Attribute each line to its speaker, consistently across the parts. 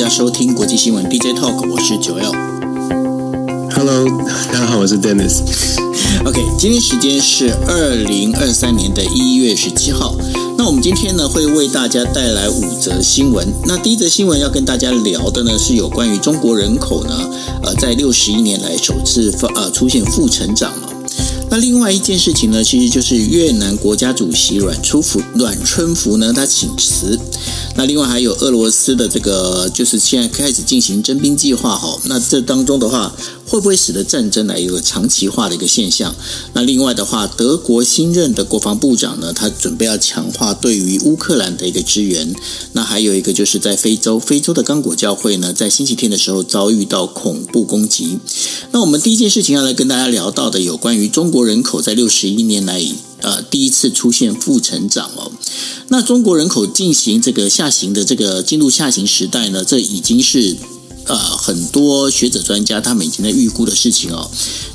Speaker 1: 家收听国际新闻 DJ Talk，我是九 L。
Speaker 2: Hello，大家好，我是 Dennis。
Speaker 1: OK，今天时间是二零二三年的一月十七号。那我们今天呢会为大家带来五则新闻。那第一则新闻要跟大家聊的呢是有关于中国人口呢，呃，在六十一年来首次发呃出现负成长了。那另外一件事情呢，其实就是越南国家主席阮出福阮春福呢，他请辞。那另外还有俄罗斯的这个，就是现在开始进行征兵计划哈。那这当中的话，会不会使得战争来有个长期化的一个现象？那另外的话，德国新任的国防部长呢，他准备要强化对于乌克兰的一个支援。那还有一个就是在非洲，非洲的刚果教会呢，在星期天的时候遭遇到恐怖攻击。那我们第一件事情要来跟大家聊到的，有关于中国人口在六十一年来，呃，第一次出现负成长哦。那中国人口进行这个下行的这个进入下行时代呢，这已经是。呃，很多学者专家他们已经在预估的事情哦。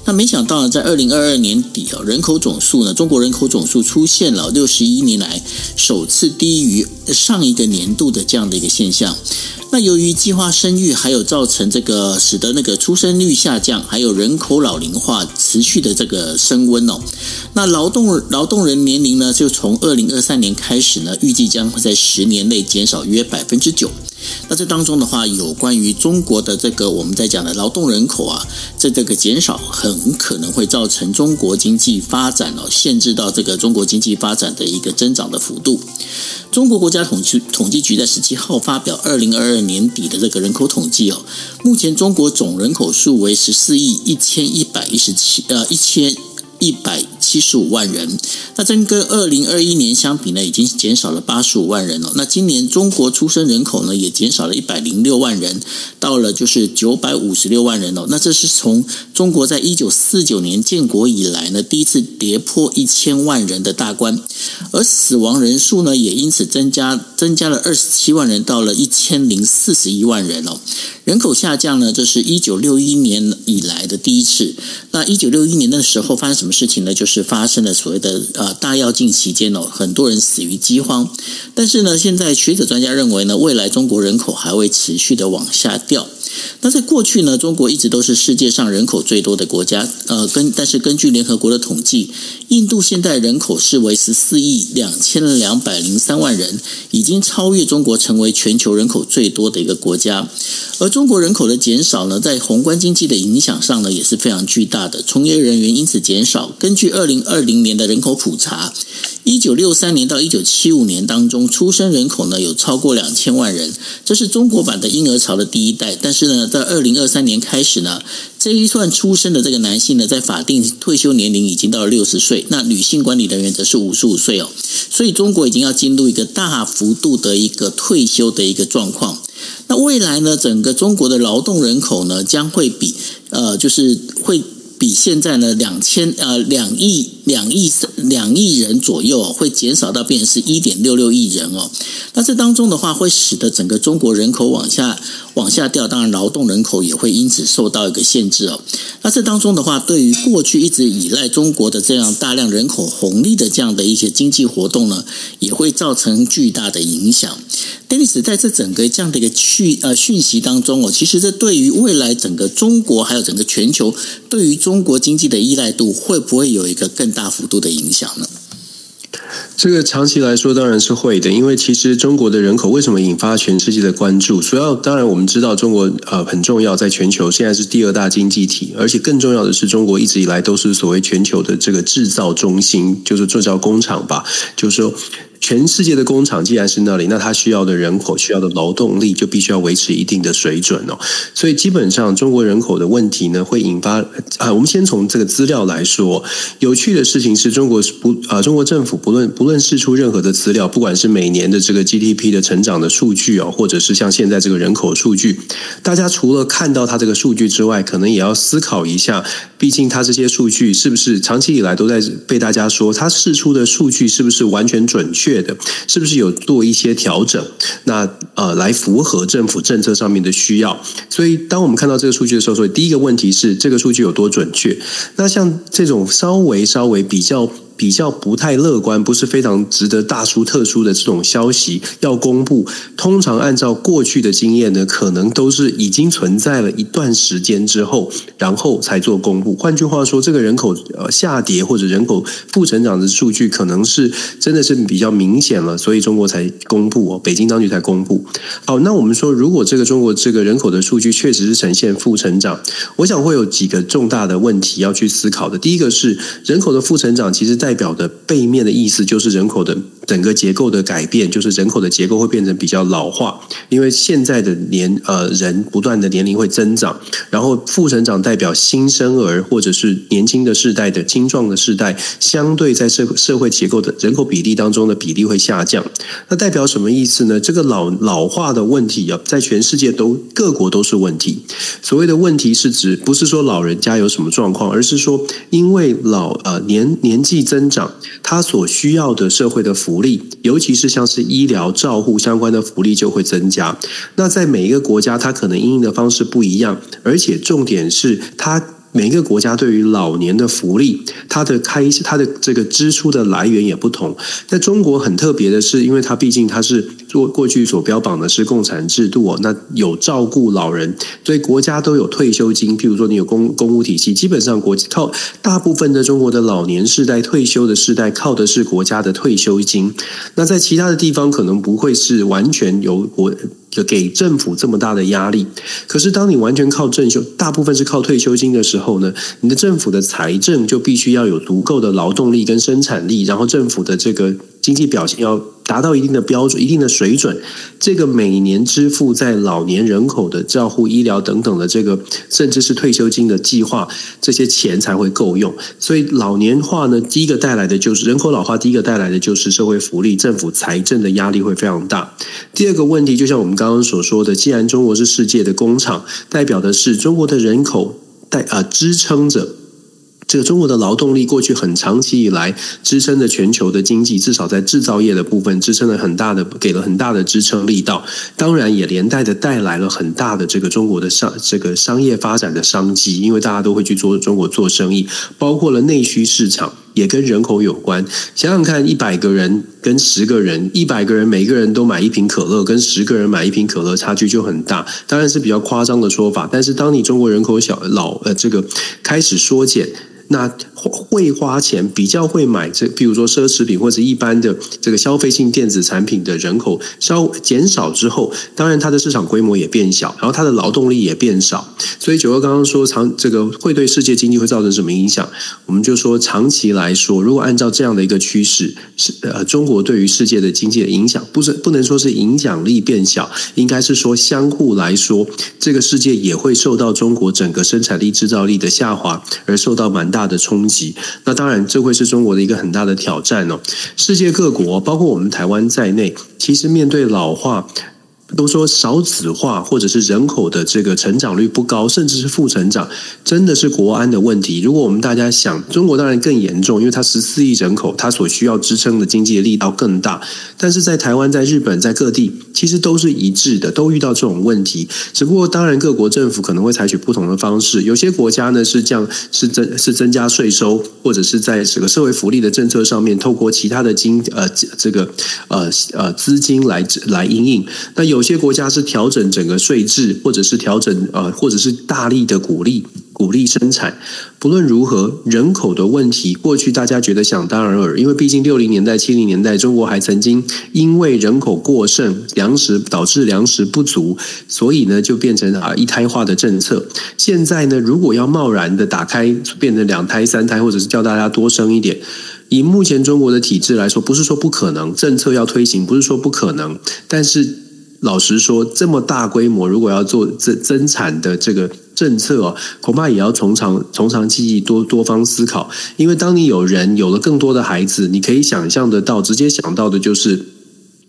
Speaker 1: 那没想到呢，在二零二二年底哦，人口总数呢，中国人口总数出现了六十一年来首次低于上一个年度的这样的一个现象。那由于计划生育，还有造成这个使得那个出生率下降，还有人口老龄化持续的这个升温哦。那劳动劳动人年龄呢，就从二零二三年开始呢，预计将会在十年内减少约百分之九。那这当中的话，有关于中国的这个我们在讲的劳动人口啊，在这个减少，很很可能会造成中国经济发展哦，限制到这个中国经济发展的一个增长的幅度。中国国家统计统计局在十七号发表二零二二年底的这个人口统计哦，目前中国总人口数为十四亿一千一百一十七呃一千。一百七十五万人，那这跟二零二一年相比呢，已经减少了八十五万人了。那今年中国出生人口呢，也减少了一百零六万人，到了就是九百五十六万人了。那这是从中国在一九四九年建国以来呢，第一次跌破一千万人的大关，而死亡人数呢，也因此增加，增加了二十七万人，到了一千零四十一万人哦。人口下降呢，这是一九六一年以来的第一次。那一九六一年的时候发生什么事情呢？就是是发生了所谓的呃大跃进期间哦，很多人死于饥荒。但是呢，现在学者专家认为呢，未来中国人口还会持续的往下掉。那在过去呢，中国一直都是世界上人口最多的国家。呃，根但是根据联合国的统计，印度现在人口是为十四亿两千两百零三万人，已经超越中国，成为全球人口最多的一个国家。而中国人口的减少呢，在宏观经济的影响上呢，也是非常巨大的，从业人员因此减少。根据二零二零年的人口普查，一九六三年到一九七五年当中，出生人口呢有超过两千万人，这是中国版的婴儿潮的第一代。但是呢，在二零二三年开始呢，这一段出生的这个男性呢，在法定退休年龄已经到了六十岁，那女性管理人员则是五十五岁哦。所以中国已经要进入一个大幅度的一个退休的一个状况。那未来呢，整个中国的劳动人口呢，将会比呃，就是会。比现在呢两千呃两亿两亿两亿人左右会减少到变成是一点六六亿人哦。那这当中的话，会使得整个中国人口往下往下掉，当然劳动人口也会因此受到一个限制哦。那这当中的话，对于过去一直依赖中国的这样大量人口红利的这样的一些经济活动呢，也会造成巨大的影响。Dennis 在这整个这样的一个讯呃讯息当中哦，其实这对于未来整个中国还有整个全球对于中国经济的依赖度会不会有一个更大幅度的影响呢？
Speaker 2: 这个长期来说当然是会的，因为其实中国的人口为什么引发全世界的关注？主要当然我们知道中国呃很重要，在全球现在是第二大经济体，而且更重要的是中国一直以来都是所谓全球的这个制造中心，就是制造工厂吧，就是说。全世界的工厂既然是那里，那它需要的人口、需要的劳动力就必须要维持一定的水准哦。所以基本上中国人口的问题呢，会引发啊。我们先从这个资料来说，有趣的事情是中国不啊，中国政府不论不论释出任何的资料，不管是每年的这个 GDP 的成长的数据哦，或者是像现在这个人口数据，大家除了看到它这个数据之外，可能也要思考一下，毕竟它这些数据是不是长期以来都在被大家说，它释出的数据是不是完全准确？确的，是不是有做一些调整？那呃，来符合政府政策上面的需要。所以，当我们看到这个数据的时候，所以第一个问题是这个数据有多准确？那像这种稍微稍微比较比较不太乐观，不是非常值得大书特书的这种消息要公布，通常按照过去的经验呢，可能都是已经存在了一段时间之后，然后才做公布。换句话说，这个人口呃下跌或者人口负成长的数据，可能是真的是比较明显了，所以中国才公布哦，北京当局才公布。好，那我们说，如果这个中国这个人口的数据确实是呈现负成长，我想会有几个重大的问题要去思考的。第一个是人口的负成长，其实在代表的背面的意思就是人口的整个结构的改变，就是人口的结构会变成比较老化，因为现在的年呃人不断的年龄会增长，然后负成长代表新生儿或者是年轻的世代的精壮的世代，相对在社社会结构的人口比例当中的比例会下降。那代表什么意思呢？这个老老化的问题啊，在全世界都各国都是问题。所谓的问题是指不是说老人家有什么状况，而是说因为老呃年年纪增长，他所需要的社会的服福利，尤其是像是医疗照护相关的福利就会增加。那在每一个国家，它可能应用的方式不一样，而且重点是它。每一个国家对于老年的福利，它的开它的这个支出的来源也不同。在中国很特别的是，因为它毕竟它是做过去所标榜的是共产制度，那有照顾老人，所以国家都有退休金。譬如说，你有公公务体系，基本上国靠大部分的中国的老年世代退休的世代靠的是国家的退休金。那在其他的地方可能不会是完全由国。就给政府这么大的压力，可是当你完全靠政休，大部分是靠退休金的时候呢，你的政府的财政就必须要有足够的劳动力跟生产力，然后政府的这个经济表现要。达到一定的标准、一定的水准，这个每年支付在老年人口的照护、医疗等等的这个，甚至是退休金的计划，这些钱才会够用。所以老年化呢，第一个带来的就是人口老化，第一个带来的就是社会福利、政府财政的压力会非常大。第二个问题，就像我们刚刚所说的，既然中国是世界的工厂，代表的是中国的人口带啊、支撑着。这个中国的劳动力过去很长期以来支撑着全球的经济，至少在制造业的部分支撑了很大的，给了很大的支撑力道。当然也连带的带来了很大的这个中国的商这个商业发展的商机，因为大家都会去做中国做生意，包括了内需市场也跟人口有关。想想看，一百个人跟十个人，一百个人每个人都买一瓶可乐，跟十个人买一瓶可乐差距就很大。当然是比较夸张的说法，但是当你中国人口小老呃这个开始缩减。那会花钱比较会买这，比如说奢侈品或者一般的这个消费性电子产品的人口稍减少之后，当然它的市场规模也变小，然后它的劳动力也变少。所以九哥刚刚说长这个会对世界经济会造成什么影响？我们就说长期来说，如果按照这样的一个趋势，是呃中国对于世界的经济的影响，不是不能说是影响力变小，应该是说相互来说，这个世界也会受到中国整个生产力制造力的下滑而受到蛮大的冲击，那当然这会是中国的一个很大的挑战哦。世界各国，包括我们台湾在内，其实面对老化。都说少子化，或者是人口的这个成长率不高，甚至是负成长，真的是国安的问题。如果我们大家想，中国当然更严重，因为它十四亿人口，它所需要支撑的经济的力道更大。但是在台湾、在日本、在各地，其实都是一致的，都遇到这种问题。只不过，当然各国政府可能会采取不同的方式。有些国家呢是降，是增，是增加税收，或者是在这个社会福利的政策上面，透过其他的经呃这个呃呃资金来来应应。那有。有些国家是调整整个税制，或者是调整呃，或者是大力的鼓励鼓励生产。不论如何，人口的问题，过去大家觉得想当然耳，因为毕竟六零年代、七零年代，中国还曾经因为人口过剩，粮食导致粮食不足，所以呢就变成啊一胎化的政策。现在呢，如果要贸然的打开，变成两胎、三胎，或者是叫大家多生一点。以目前中国的体制来说，不是说不可能，政策要推行，不是说不可能，但是。老实说，这么大规模，如果要做增增产的这个政策哦，恐怕也要从长从长计议，多多方思考。因为当你有人有了更多的孩子，你可以想象得到，直接想到的就是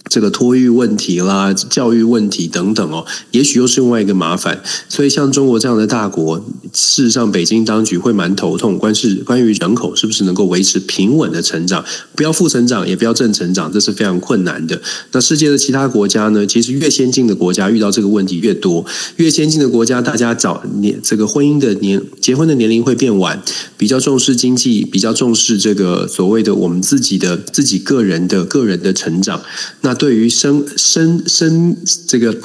Speaker 2: 这个托育问题啦、教育问题等等哦，也许又是另外一个麻烦。所以像中国这样的大国，事实上北京当局会蛮头痛，关是关于人口是不是能够维持平稳的成长，不要负成长，也不要正成长，这是非常困难的。那世界的其他国家呢？其实越先进的国家遇到这个问题越多，越先进的国家，大家早年这个婚姻的年结婚的年龄会变晚，比较重视经济，比较重视这个所谓的我们自己的自己个人的个人的成长。那对于生生生这个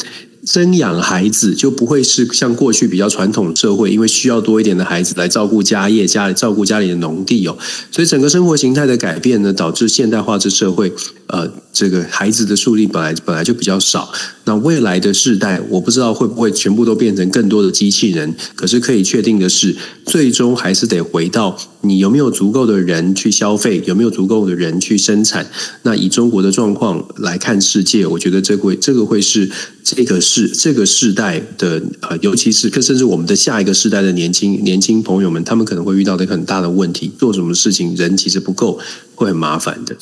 Speaker 2: 生养孩子，就不会是像过去比较传统社会，因为需要多一点的孩子来照顾家业、家里照顾家里的农地哦，所以整个生活形态的改变呢，导致现代化这社会，呃，这个孩子的数量本来本来就比较少。那未来的世代，我不知道会不会全部都变成更多的机器人，可是可以确定的是，最终还是得回到。你有没有足够的人去消费？有没有足够的人去生产？那以中国的状况来看世界，我觉得这会这个会是这个是这个世代的呃，尤其是甚至我们的下一个世代的年轻年轻朋友们，他们可能会遇到的很大的问题。做什么事情人其实不够，会很麻烦的。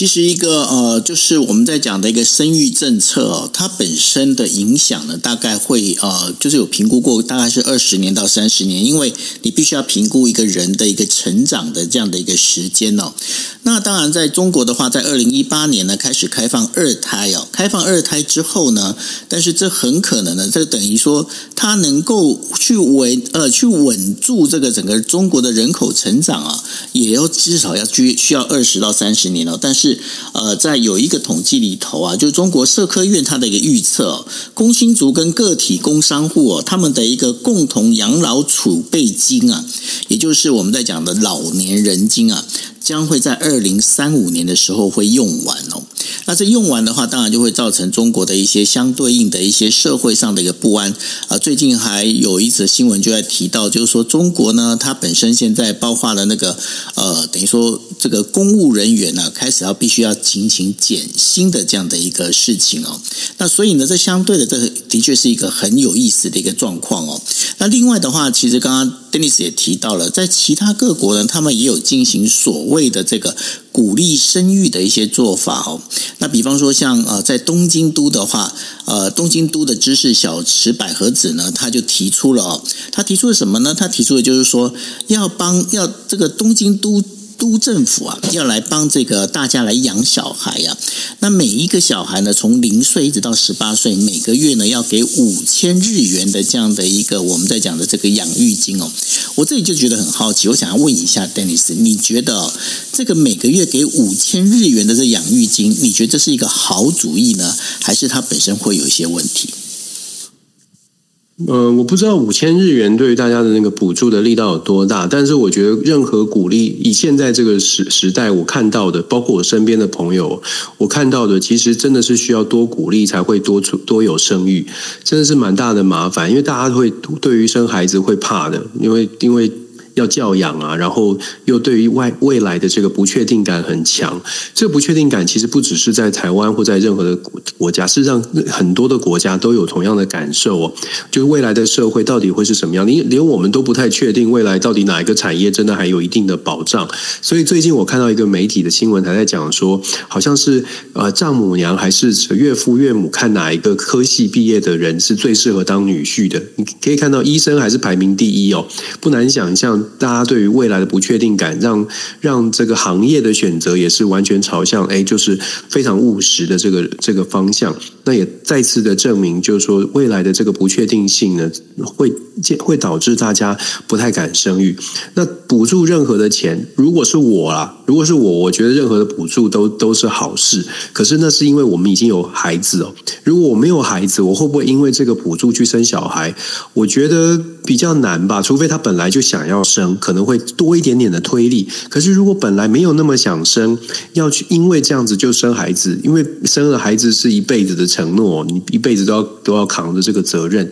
Speaker 1: 其实一个呃，就是我们在讲的一个生育政策哦，它本身的影响呢，大概会呃，就是有评估过，大概是二十年到三十年，因为你必须要评估一个人的一个。成长的这样的一个时间哦，那当然在中国的话，在二零一八年呢开始开放二胎哦，开放二胎之后呢，但是这很可能呢，这等于说它能够去稳呃去稳住这个整个中国的人口成长啊，也要至少要需需要二十到三十年哦。但是呃，在有一个统计里头啊，就是中国社科院它的一个预测，工薪族跟个体工商户哦，他们的一个共同养老储备金啊，也就是我们在讲的。老年人金啊，将会在二零三五年的时候会用完哦。那这用完的话，当然就会造成中国的一些相对应的一些社会上的一个不安啊。最近还有一则新闻就在提到，就是说中国呢，它本身现在包括了那个呃，等于说这个公务人员呢，开始要必须要进行减薪的这样的一个事情哦。那所以呢，这相对的，这的确是一个很有意思的一个状况哦。那另外的话，其实刚刚 Dennis 也提到了，在其他各国呢，他们也有进行所谓的这个。鼓励生育的一些做法哦，那比方说像呃，在东京都的话，呃，东京都的知事小池百合子呢，他就提出了哦，他提出了什么呢？他提出的就是说要帮要这个东京都。都政府啊，要来帮这个大家来养小孩呀、啊。那每一个小孩呢，从零岁一直到十八岁，每个月呢要给五千日元的这样的一个我们在讲的这个养育金哦。我这里就觉得很好奇，我想要问一下 Dennis，你觉得这个每个月给五千日元的这养育金，你觉得这是一个好主意呢，还是它本身会有一些问题？
Speaker 2: 呃，我不知道五千日元对于大家的那个补助的力道有多大，但是我觉得任何鼓励，以现在这个时时代，我看到的，包括我身边的朋友，我看到的，其实真的是需要多鼓励才会多出多有生育，真的是蛮大的麻烦，因为大家会对于生孩子会怕的，因为因为。要教养啊，然后又对于外未来的这个不确定感很强。这不确定感其实不只是在台湾或在任何的国家，事实上很多的国家都有同样的感受哦。就是未来的社会到底会是什么样？连连我们都不太确定未来到底哪一个产业真的还有一定的保障。所以最近我看到一个媒体的新闻，还在讲说，好像是呃丈母娘还是岳父岳母看哪一个科系毕业的人是最适合当女婿的。你可以看到医生还是排名第一哦，不难想象。大家对于未来的不确定感，让让这个行业的选择也是完全朝向哎，就是非常务实的这个这个方向。那也再次的证明，就是说未来的这个不确定性呢，会会导致大家不太敢生育。那补助任何的钱，如果是我啦，如果是我，我觉得任何的补助都都是好事。可是那是因为我们已经有孩子哦。如果我没有孩子，我会不会因为这个补助去生小孩？我觉得比较难吧。除非他本来就想要生，可能会多一点点的推力。可是如果本来没有那么想生，要去因为这样子就生孩子，因为生了孩子是一辈子的承诺，你一辈子都要都要扛着这个责任。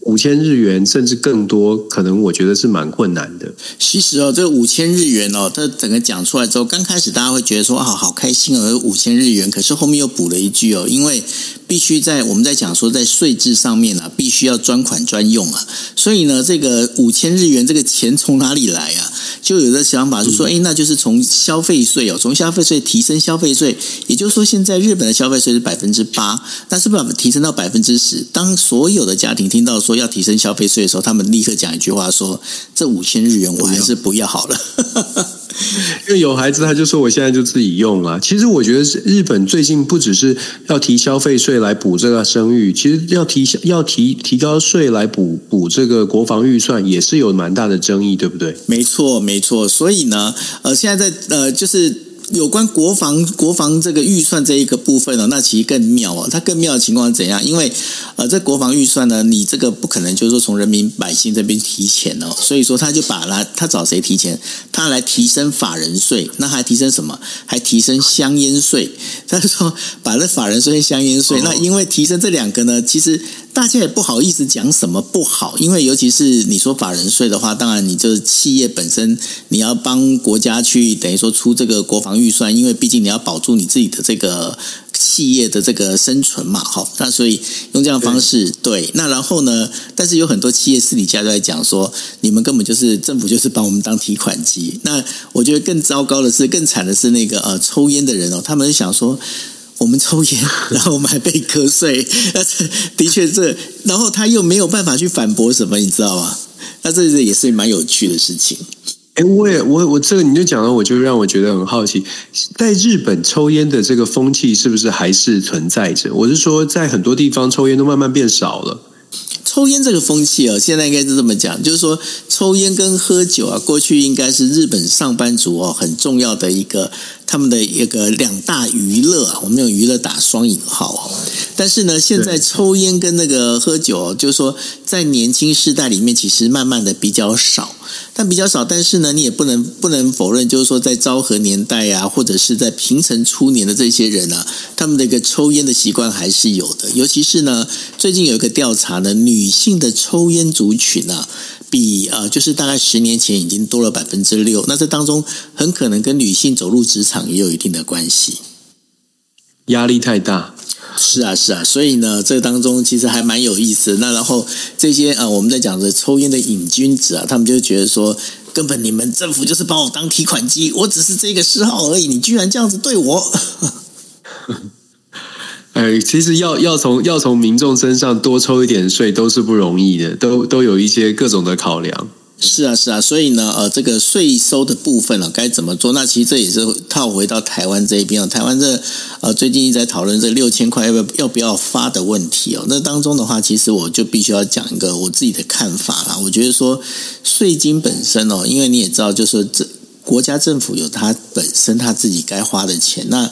Speaker 2: 五千日元甚至更多，可能我觉得是蛮困难的。
Speaker 1: 其实哦，这个五千日元哦，它整个讲出来之后，刚开始大家会觉得说啊，好开心哦，五千日元。可是后面又补了一句哦，因为必须在我们在讲说在税制上面啊，必须要专款专用啊，所以呢，这个五千日元这个钱从哪里来啊？就有的想法是说，哎，那就是从消费税哦，从消费税提升消费税，也就是说，现在日本的消费税是百分之八，那是不是提升到百分之十？当所有的家庭听到说要提升消费税的时候，他们立刻讲一句话说：这五千日元我还是不要好了。
Speaker 2: 因为有孩子，他就说我现在就自己用啊。其实我觉得日本最近不只是要提消费税来补这个生育，其实要提要提提高税来补补这个国防预算，也是有蛮大的争议，对不对？
Speaker 1: 没错，没错。所以呢，呃，现在在呃，就是。有关国防国防这个预算这一个部分呢，那其实更妙哦。它更妙的情况是怎样？因为呃，这国防预算呢，你这个不可能就是说从人民百姓这边提钱哦，所以说他就把来他找谁提钱？他来提升法人税，那还提升什么？还提升香烟税。他就说把这法人税、香烟税，那因为提升这两个呢，其实。大家也不好意思讲什么不好，因为尤其是你说法人税的话，当然你就是企业本身你要帮国家去等于说出这个国防预算，因为毕竟你要保住你自己的这个企业的这个生存嘛，好，那所以用这样的方式对，对。那然后呢，但是有很多企业私底下都在讲说，你们根本就是政府就是把我们当提款机。那我觉得更糟糕的是，更惨的是那个呃抽烟的人哦，他们想说。我们抽烟，然后我们还被瞌睡，但是的确这，然后他又没有办法去反驳什么，你知道吗？那这也是蛮有趣的事情。
Speaker 2: 哎，我也我我这个你就讲了，我就让我觉得很好奇，在日本抽烟的这个风气是不是还是存在着？我是说，在很多地方抽烟都慢慢变少了。
Speaker 1: 抽烟这个风气啊，现在应该是这么讲，就是说抽烟跟喝酒啊，过去应该是日本上班族哦很重要的一个。他们的一个两大娱乐啊，我们用娱乐打双引号哦。但是呢，现在抽烟跟那个喝酒，就是说在年轻世代里面，其实慢慢的比较少，但比较少。但是呢，你也不能不能否认，就是说在昭和年代啊，或者是在平成初年的这些人啊，他们的一个抽烟的习惯还是有的。尤其是呢，最近有一个调查呢，女性的抽烟族群啊。比呃，就是大概十年前已经多了百分之六，那这当中很可能跟女性走入职场也有一定的关系，
Speaker 2: 压力太大。
Speaker 1: 是啊，是啊，所以呢，这当中其实还蛮有意思的。那然后这些呃，我们在讲的抽烟的瘾君子啊，他们就觉得说，根本你们政府就是把我当提款机，我只是这个嗜好而已，你居然这样子对我。
Speaker 2: 哎，其实要要从要从民众身上多抽一点税都是不容易的，都都有一些各种的考量。
Speaker 1: 是啊，是啊，所以呢，呃，这个税收的部分呢，该怎么做？那其实这也是套回到台湾这一边哦。台湾这呃最近一直在讨论这六千块要不要要不要发的问题哦。那当中的话，其实我就必须要讲一个我自己的看法啦。我觉得说税金本身哦，因为你也知道，就是这国家政府有它本身它自己该花的钱那。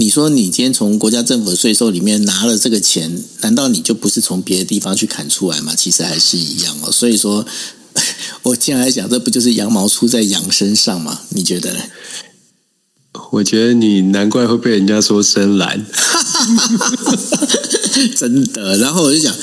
Speaker 1: 你说你今天从国家政府的税收里面拿了这个钱，难道你就不是从别的地方去砍出来吗？其实还是一样哦。所以说，我现在来讲，这不就是羊毛出在羊身上吗？你觉得呢？
Speaker 2: 我觉得你难怪会被人家说深蓝。
Speaker 1: 真的，然后我就讲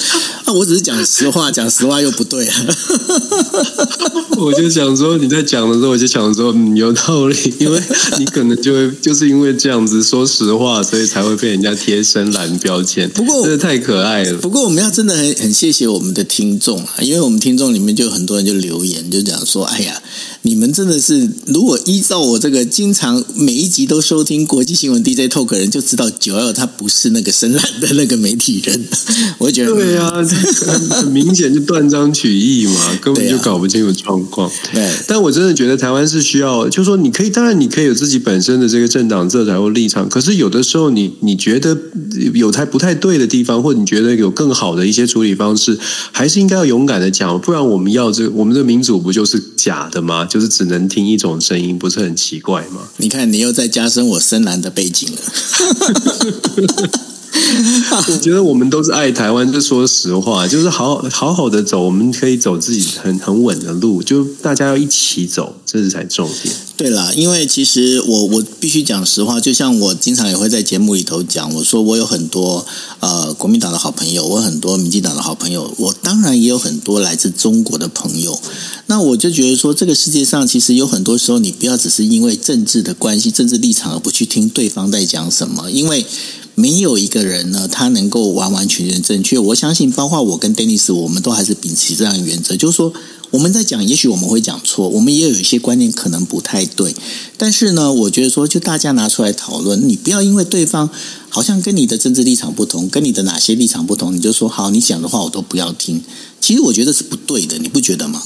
Speaker 1: 啊，我只是讲实话，讲实话又不对啊。
Speaker 2: 我就想说你在讲的时候，我就想说嗯，有道理，因为你可能就会就是因为这样子说实话，所以才会被人家贴深蓝标签。不过真的太可爱了。
Speaker 1: 不过我们要真的很很谢谢我们的听众啊，因为我们听众里面就有很多人就留言，就讲说，哎呀。你们真的是，如果依照我这个经常每一集都收听国际新闻 DJ Talk 人，就知道九二他不是那个深蓝的那个媒体人。我觉得
Speaker 2: 对啊，很很明显就断章取义嘛，根本就搞不清楚状况。对，但我真的觉得台湾是需要，就是说你可以，当然你可以有自己本身的这个政党色彩或立场，可是有的时候你你觉得有太不太对的地方，或者你觉得有更好的一些处理方式，还是应该要勇敢的讲，不然我们要这个、我们的民主不就是假的吗？就是只能听一种声音，不是很奇怪吗？
Speaker 1: 你看，你又在加深我深蓝的背景了。
Speaker 2: 我觉得我们都是爱台湾，就说实话，就是好好好的走，我们可以走自己很很稳的路，就大家要一起走，这是才重点。
Speaker 1: 对啦，因为其实我我必须讲实话，就像我经常也会在节目里头讲，我说我有很多呃国民党的好朋友，我很多民进党的好朋友，我当然也有很多来自中国的朋友。那我就觉得说，这个世界上其实有很多时候，你不要只是因为政治的关系、政治立场而不去听对方在讲什么，因为。没有一个人呢，他能够完完全全正确。我相信，包括我跟 Dennis，我们都还是秉持这样的原则，就是说，我们在讲，也许我们会讲错，我们也有一些观念可能不太对。但是呢，我觉得说，就大家拿出来讨论，你不要因为对方好像跟你的政治立场不同，跟你的哪些立场不同，你就说好，你讲的话我都不要听。其实我觉得是不对的，你不觉得吗？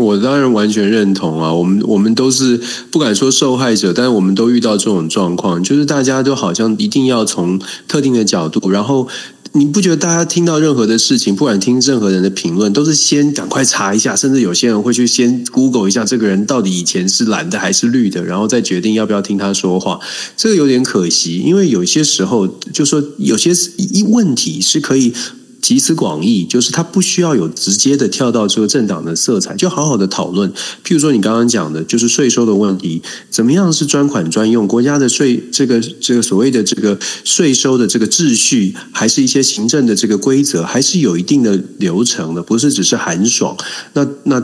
Speaker 2: 我当然完全认同啊！我们我们都是不敢说受害者，但是我们都遇到这种状况，就是大家都好像一定要从特定的角度，然后你不觉得大家听到任何的事情，不管听任何人的评论，都是先赶快查一下，甚至有些人会去先 Google 一下这个人到底以前是蓝的还是绿的，然后再决定要不要听他说话。这个有点可惜，因为有些时候就说有些一问题是可以。集思广益，就是他不需要有直接的跳到这个政党的色彩，就好好的讨论。譬如说你刚刚讲的，就是税收的问题，怎么样是专款专用？国家的税，这个这个所谓的这个税收的这个秩序，还是一些行政的这个规则，还是有一定的流程的，不是只是寒爽。那那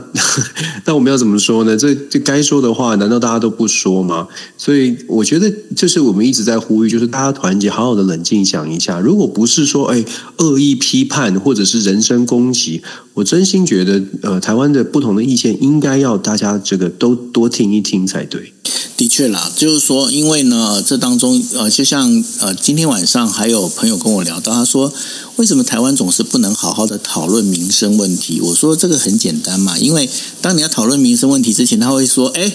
Speaker 2: 那我们要怎么说呢？这这该说的话，难道大家都不说吗？所以我觉得，这是我们一直在呼吁，就是大家团结，好好的冷静想一下。如果不是说，哎，恶意批判。或者是人身攻击，我真心觉得，呃，台湾的不同的意见应该要大家这个都多听一听才对。
Speaker 1: 的确啦，就是说，因为呢，这当中呃，就像呃，今天晚上还有朋友跟我聊到，他说，为什么台湾总是不能好好的讨论民生问题？我说这个很简单嘛，因为当你要讨论民生问题之前，他会说，哎，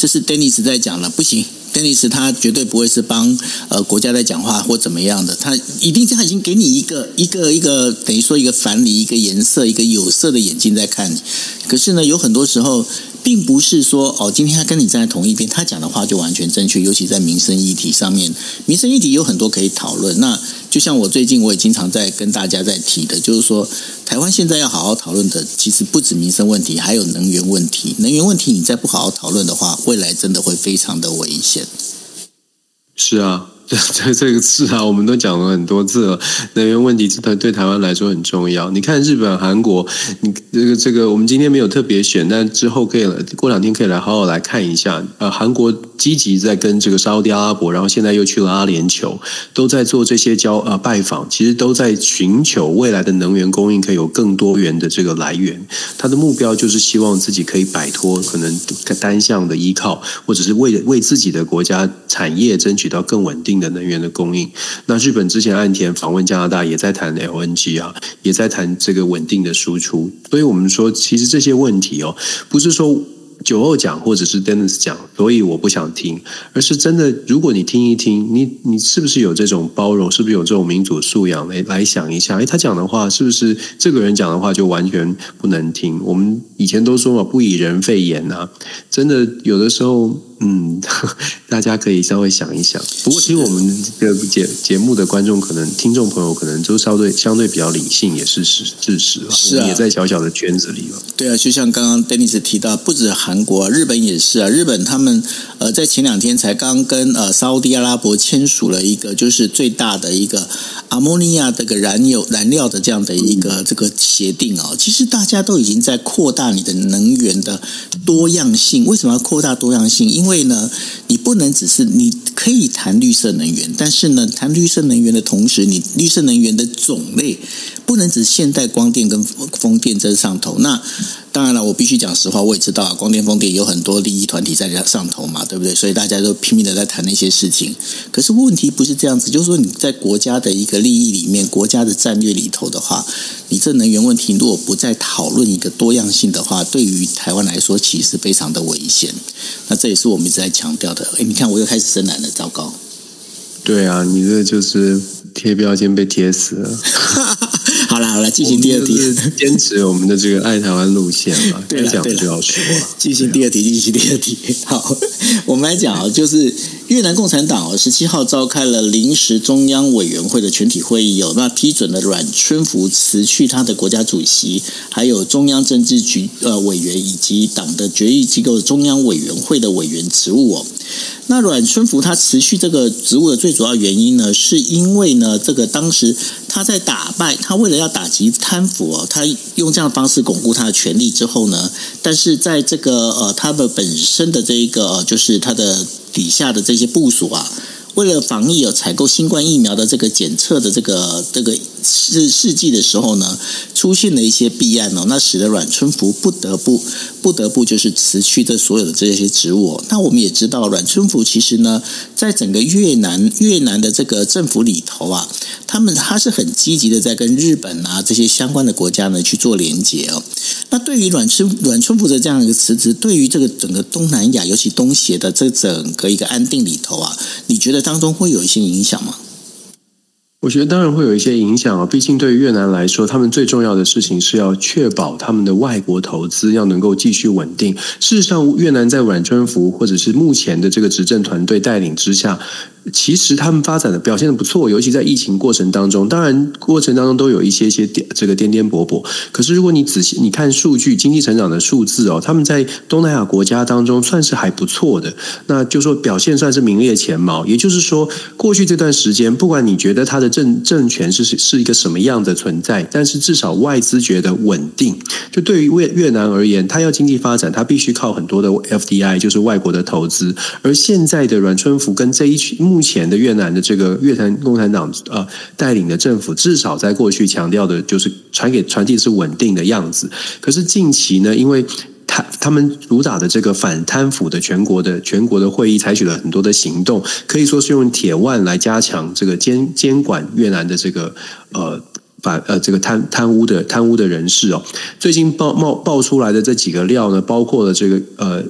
Speaker 1: 这是 Dennis 在讲了，不行。，Dennis 他绝对不会是帮呃国家在讲话或怎么样的，他一定他已经给你一个一个一个等于说一个反例一个颜色一个有色的眼睛在看你，可是呢，有很多时候。并不是说哦，今天他跟你站在同一边，他讲的话就完全正确。尤其在民生议题上面，民生议题有很多可以讨论。那就像我最近我也经常在跟大家在提的，就是说台湾现在要好好讨论的，其实不止民生问题，还有能源问题。能源问题你再不好好讨论的话，未来真的会非常的危险。
Speaker 2: 是啊。这 这个字啊，我们都讲了很多次了。能源问题对对台湾来说很重要。你看日本、韩国，你这个这个，我们今天没有特别选，但之后可以过两天可以来好好来看一下。呃，韩国积极在跟这个沙乌地阿拉伯，然后现在又去了阿联酋，都在做这些交呃拜访，其实都在寻求未来的能源供应可以有更多元的这个来源。他的目标就是希望自己可以摆脱可能单向的依靠，或者是为为自己的国家产业争取到更稳定的能源的供应，那日本之前岸田访问加拿大，也在谈 LNG 啊，也在谈这个稳定的输出。所以我们说，其实这些问题哦，不是说。酒后讲，或者是 Dennis 讲，所以我不想听，而是真的，如果你听一听，你你是不是有这种包容，是不是有这种民主素养来来想一下？诶，他讲的话是不是这个人讲的话就完全不能听？我们以前都说嘛，不以人废言呐，真的有的时候。嗯，大家可以稍微想一想。不过，其实我们这个节节目的观众可能、听众朋友可能都相对相对比较理性，也是事事实。是啊，也在小小的圈子里了。
Speaker 1: 对啊，就像刚刚 Dennis 提到，不止韩国啊，日本也是啊。日本他们呃，在前两天才刚跟呃沙乌地阿拉伯签署了一个，就是最大的一个阿莫尼亚这个燃油燃料的这样的一个这个协定啊。其实大家都已经在扩大你的能源的多样性。为什么要扩大多样性？因为因为呢，你不能只是你可以谈绿色能源，但是呢，谈绿色能源的同时，你绿色能源的种类不能只现代光电跟风电在上头。那当然了，我必须讲实话，我也知道啊，光电风电有很多利益团体在上头嘛，对不对？所以大家都拼命的在谈那些事情。可是问题不是这样子，就是说你在国家的一个利益里面，国家的战略里头的话，你这能源问题如果不再讨论一个多样性的话，对于台湾来说，其实非常的危险。那这也是我们一直在强调的。哎，你看，我又开始生蓝了，糟糕！
Speaker 2: 对啊，你这就是贴标签被贴死了。
Speaker 1: 好了好了，进行第二题，
Speaker 2: 坚持我们的这个爱台湾路线嘛。对了对了，就要说
Speaker 1: 进行第二题，进行第二题。好，我们来讲啊，就是越南共产党哦，十七号召开了临时中央委员会的全体会议，有那批准了阮春福辞去他的国家主席，还有中央政治局呃委员以及党的决议机构中央委员会的委员职务哦。那阮春福他辞去这个职务的最主要原因呢，是因为呢，这个当时他在打败他为了要打击贪腐哦，他用这样的方式巩固他的权力之后呢，但是在这个呃他的本身的这一个呃就是他的底下的这些部署啊。为了防疫有采购新冠疫苗的这个检测的这个这个试试剂的时候呢，出现了一些弊案哦，那使得阮春福不得不不得不就是辞去这所有的这些职务。那我们也知道，阮春福其实呢，在整个越南越南的这个政府里头啊，他们他是很积极的在跟日本啊这些相关的国家呢去做连接哦。那对于阮春阮春福的这样一个辞职，对于这个整个东南亚，尤其东协的这整个一个安定里头啊，你觉得当中会有一些影响吗？
Speaker 2: 我觉得当然会有一些影响啊，毕竟对于越南来说，他们最重要的事情是要确保他们的外国投资要能够继续稳定。事实上，越南在阮春福或者是目前的这个执政团队带领之下。其实他们发展的表现的不错，尤其在疫情过程当中，当然过程当中都有一些些颠这个颠颠簸簸。可是如果你仔细你看数据，经济成长的数字哦，他们在东南亚国家当中算是还不错的，那就说表现算是名列前茅。也就是说，过去这段时间，不管你觉得他的政政权是是一个什么样的存在，但是至少外资觉得稳定。就对于越越南而言，他要经济发展，他必须靠很多的 FDI，就是外国的投资。而现在的阮春福跟这一群。目目前的越南的这个越南共产党呃带领的政府，至少在过去强调的就是传给传递是稳定的样子。可是近期呢，因为他他们主打的这个反贪腐的全国的全国的会议，采取了很多的行动，可以说是用铁腕来加强这个监监管越南的这个呃反呃这个贪贪污的贪污的人士哦。最近爆冒爆出来的这几个料呢，包括了这个呃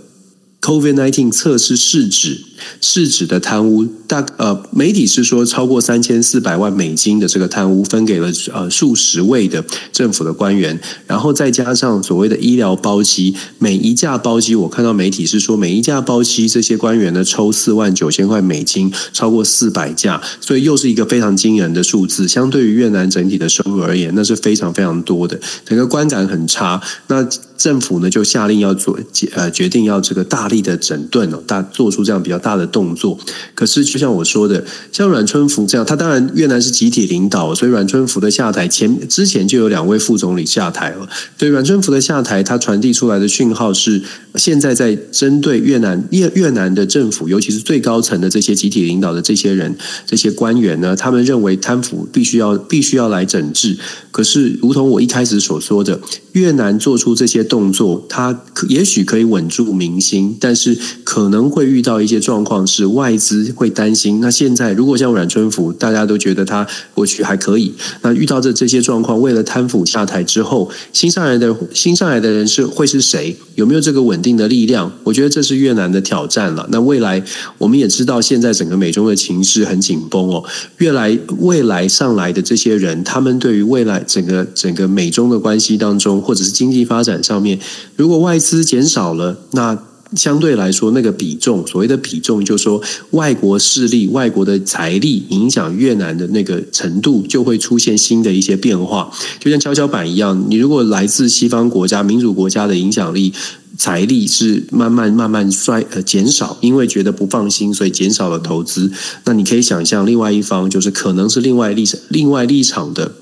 Speaker 2: COVID nineteen 测试试纸。市值的贪污，大呃，媒体是说超过三千四百万美金的这个贪污，分给了呃数十位的政府的官员，然后再加上所谓的医疗包机，每一架包机，我看到媒体是说每一架包机，这些官员呢抽四万九千块美金，超过四百架，所以又是一个非常惊人的数字。相对于越南整体的收入而言，那是非常非常多的，整个观感很差。那政府呢就下令要做呃决定要这个大力的整顿哦，大做出这样比较大。大的动作，可是就像我说的，像阮春福这样，他当然越南是集体领导，所以阮春福的下台前之前就有两位副总理下台了。对阮春福的下台，他传递出来的讯号是，现在在针对越南越越南的政府，尤其是最高层的这些集体领导的这些人、这些官员呢，他们认为贪腐必须要必须要来整治。可是，如同我一开始所说的，越南做出这些动作，他也许可以稳住民心，但是可能会遇到一些状状况，是外资会担心。那现在，如果像阮春福，大家都觉得他过去还可以，那遇到这这些状况，为了贪腐下台之后，新上来的新上来的人是会是谁？有没有这个稳定的力量？我觉得这是越南的挑战了。那未来，我们也知道，现在整个美中的情势很紧绷哦。越来未来上来的这些人，他们对于未来。整个整个美中的关系当中，或者是经济发展上面，如果外资减少了，那相对来说，那个比重，所谓的比重，就是说外国势力、外国的财力影响越南的那个程度，就会出现新的一些变化。就像跷跷板一样，你如果来自西方国家、民主国家的影响力、财力是慢慢慢慢衰呃减少，因为觉得不放心，所以减少了投资。那你可以想象，另外一方就是可能是另外立场、另外立场的。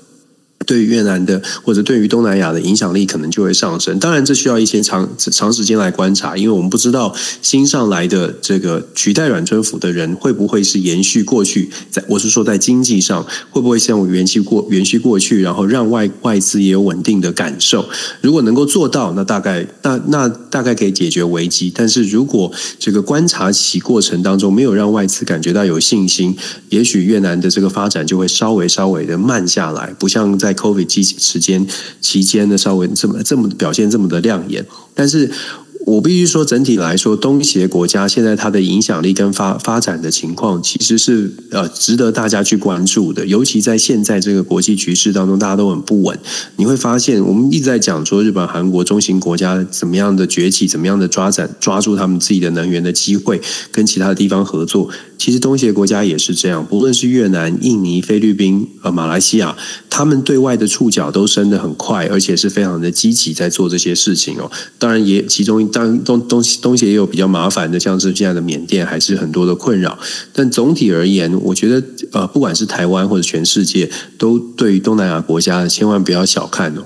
Speaker 2: 对于越南的或者对于东南亚的影响力可能就会上升，当然这需要一些长长时间来观察，因为我们不知道新上来的这个取代阮春福的人会不会是延续过去，在我是说在经济上会不会像我延续过延续过去，然后让外外资也有稳定的感受。如果能够做到，那大概那那大概可以解决危机。但是如果这个观察期过程当中没有让外资感觉到有信心，也许越南的这个发展就会稍微稍微的慢下来，不像在。COVID 期时间期间呢，稍微这么这么表现这么的亮眼，但是。我必须说，整体来说，东协国家现在它的影响力跟发发展的情况，其实是呃值得大家去关注的。尤其在现在这个国际局势当中，大家都很不稳。你会发现，我们一直在讲说，日本、韩国中型国家怎么样的崛起，怎么样的抓展抓住他们自己的能源的机会，跟其他的地方合作。其实东协国家也是这样，不论是越南、印尼、菲律宾、呃马来西亚，他们对外的触角都伸得很快，而且是非常的积极在做这些事情哦。当然，也其中。当东东西东西也有比较麻烦的，像是现在的缅甸，还是很多的困扰。但总体而言，我觉得呃，不管是台湾或者全世界，都对于东南亚国家千万不要小看哦。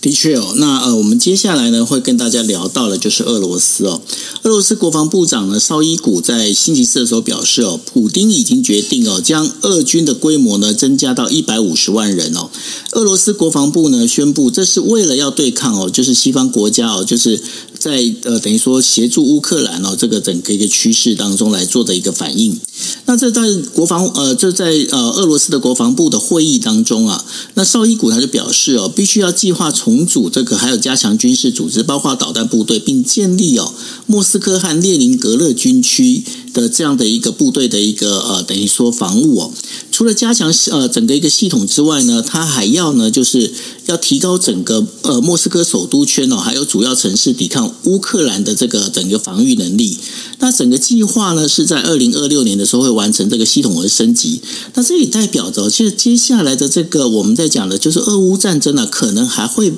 Speaker 1: 的确哦，那呃，我们接下来呢会跟大家聊到的，就是俄罗斯哦。俄罗斯国防部长呢绍伊古在星期四的时候表示哦，普丁已经决定哦，将俄军的规模呢增加到一百五十万人哦。俄罗斯国防部呢宣布，这是为了要对抗哦，就是西方国家哦，就是在呃等于说协助乌克兰哦这个整个一个趋势当中来做的一个反应。那这在国防呃，这在呃俄罗斯的国防部的会议当中啊，那绍伊古他就表示哦，必须要计划化重组这个，还有加强军事组织，包括导弹部队，并建立哦莫斯科和列宁格勒军区。的这样的一个部队的一个呃，等于说防务哦。除了加强呃整个一个系统之外呢，它还要呢就是要提高整个呃莫斯科首都圈哦，还有主要城市抵抗乌克兰的这个整个防御能力。那整个计划呢是在二零二六年的时候会完成这个系统的升级。那这也代表着，其实接下来的这个我们在讲的就是俄乌战争呢，可能还会。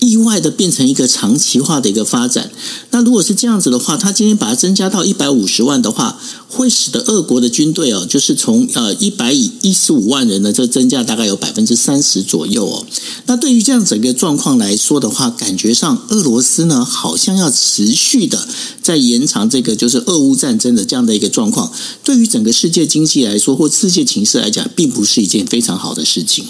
Speaker 1: 意外的变成一个长期化的一个发展。那如果是这样子的话，他今天把它增加到一百五十万的话，会使得俄国的军队哦，就是从呃一百一十五万人呢，这增加大概有百分之三十左右哦。那对于这样整个状况来说的话，感觉上俄罗斯呢，好像要持续的在延长这个就是俄乌战争的这样的一个状况。对于整个世界经济来说，或世界情势来讲，并不是一件非常好的事情。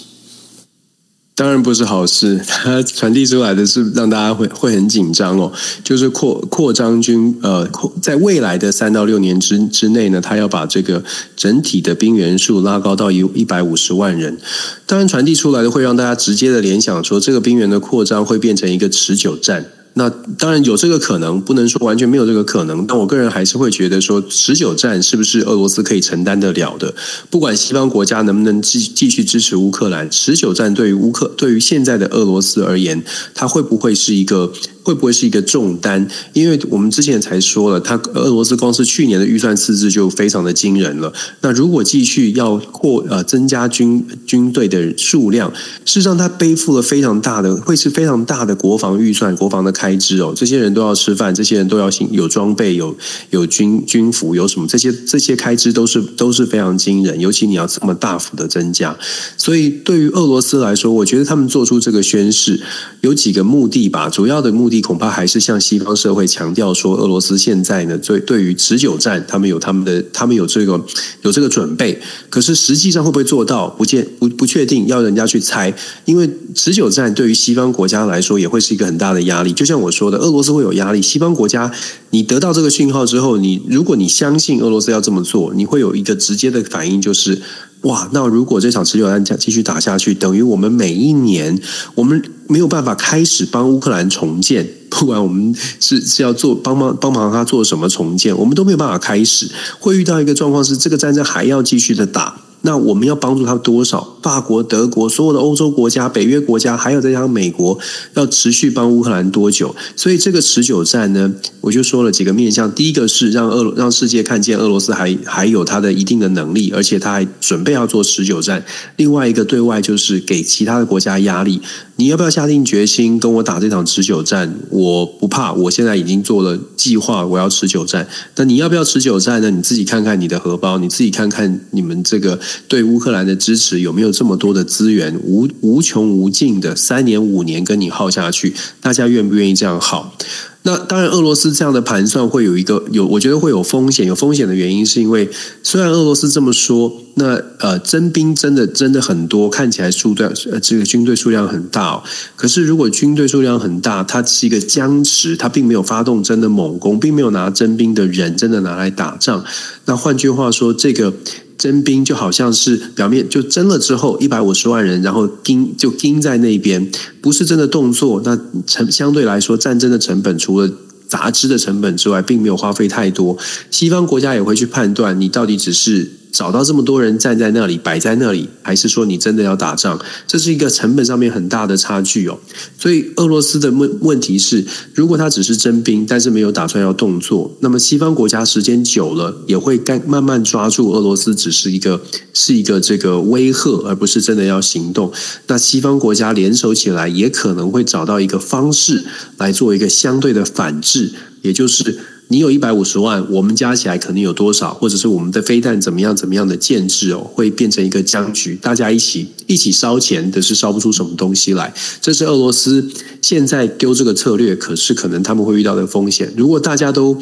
Speaker 2: 当然不是好事，它传递出来的是让大家会会很紧张哦。就是扩扩张军，呃，在未来的三到六年之之内呢，他要把这个整体的兵员数拉高到一一百五十万人。当然，传递出来的会让大家直接的联想说，这个兵员的扩张会变成一个持久战。那当然有这个可能，不能说完全没有这个可能。但我个人还是会觉得说，持久战是不是俄罗斯可以承担得了的？不管西方国家能不能继继续支持乌克兰，持久战对于乌克对于现在的俄罗斯而言，它会不会是一个？会不会是一个重担？因为我们之前才说了，他俄罗斯光是去年的预算赤字就非常的惊人了。那如果继续要扩呃增加军军队的数量，事实上他背负了非常大的，会是非常大的国防预算、国防的开支哦。这些人都要吃饭，这些人都要有装备、有有军军服、有什么这些这些开支都是都是非常惊人。尤其你要这么大幅的增加，所以对于俄罗斯来说，我觉得他们做出这个宣誓有几个目的吧，主要的目的。恐怕还是向西方社会强调说，俄罗斯现在呢，对对于持久战，他们有他们的，他们有这个有这个准备。可是实际上会不会做到，不见不不确定，要人家去猜。因为持久战对于西方国家来说，也会是一个很大的压力。就像我说的，俄罗斯会有压力，西方国家，你得到这个讯号之后，你如果你相信俄罗斯要这么做，你会有一个直接的反应，就是。哇，那如果这场持久战继续打下去，等于我们每一年我们没有办法开始帮乌克兰重建，不管我们是是要做帮忙帮忙他做什么重建，我们都没有办法开始，会遇到一个状况是这个战争还要继续的打。那我们要帮助他多少？法国、德国、所有的欧洲国家、北约国家，还有再加上美国，要持续帮乌克兰多久？所以这个持久战呢，我就说了几个面向。第一个是让俄让世界看见俄罗斯还还有他的一定的能力，而且他还准备要做持久战。另外一个对外就是给其他的国家压力。你要不要下定决心跟我打这场持久战？我不怕，我现在已经做了计划，我要持久战。那你要不要持久战呢？你自己看看你的荷包，你自己看看你们这个。对乌克兰的支持有没有这么多的资源，无无穷无尽的三年五年跟你耗下去？大家愿不愿意这样耗？那当然，俄罗斯这样的盘算会有一个有，我觉得会有风险。有风险的原因是因为，虽然俄罗斯这么说，那呃征兵真的真的很多，看起来数量呃这个军队数量很大。可是如果军队数量很大，它是一个僵持，它并没有发动真的猛攻，并没有拿征兵的人真的拿来打仗。那换句话说，这个。征兵就好像是表面就征了之后一百五十万人，然后盯就盯在那边，不是真的动作。那成相对来说，战争的成本除了杂志的成本之外，并没有花费太多。西方国家也会去判断，你到底只是。找到这么多人站在那里，摆在那里，还是说你真的要打仗？这是一个成本上面很大的差距哦。所以俄罗斯的问问题是，如果他只是征兵，但是没有打算要动作，那么西方国家时间久了也会干慢慢抓住俄罗斯只是一个是一个这个威吓，而不是真的要行动。那西方国家联手起来，也可能会找到一个方式来做一个相对的反制，也就是。你有一百五十万，我们加起来可能有多少，或者是我们的飞弹怎么样怎么样的建制哦，会变成一个僵局，大家一起一起烧钱，但是烧不出什么东西来。这是俄罗斯现在丢这个策略，可是可能他们会遇到的风险。如果大家都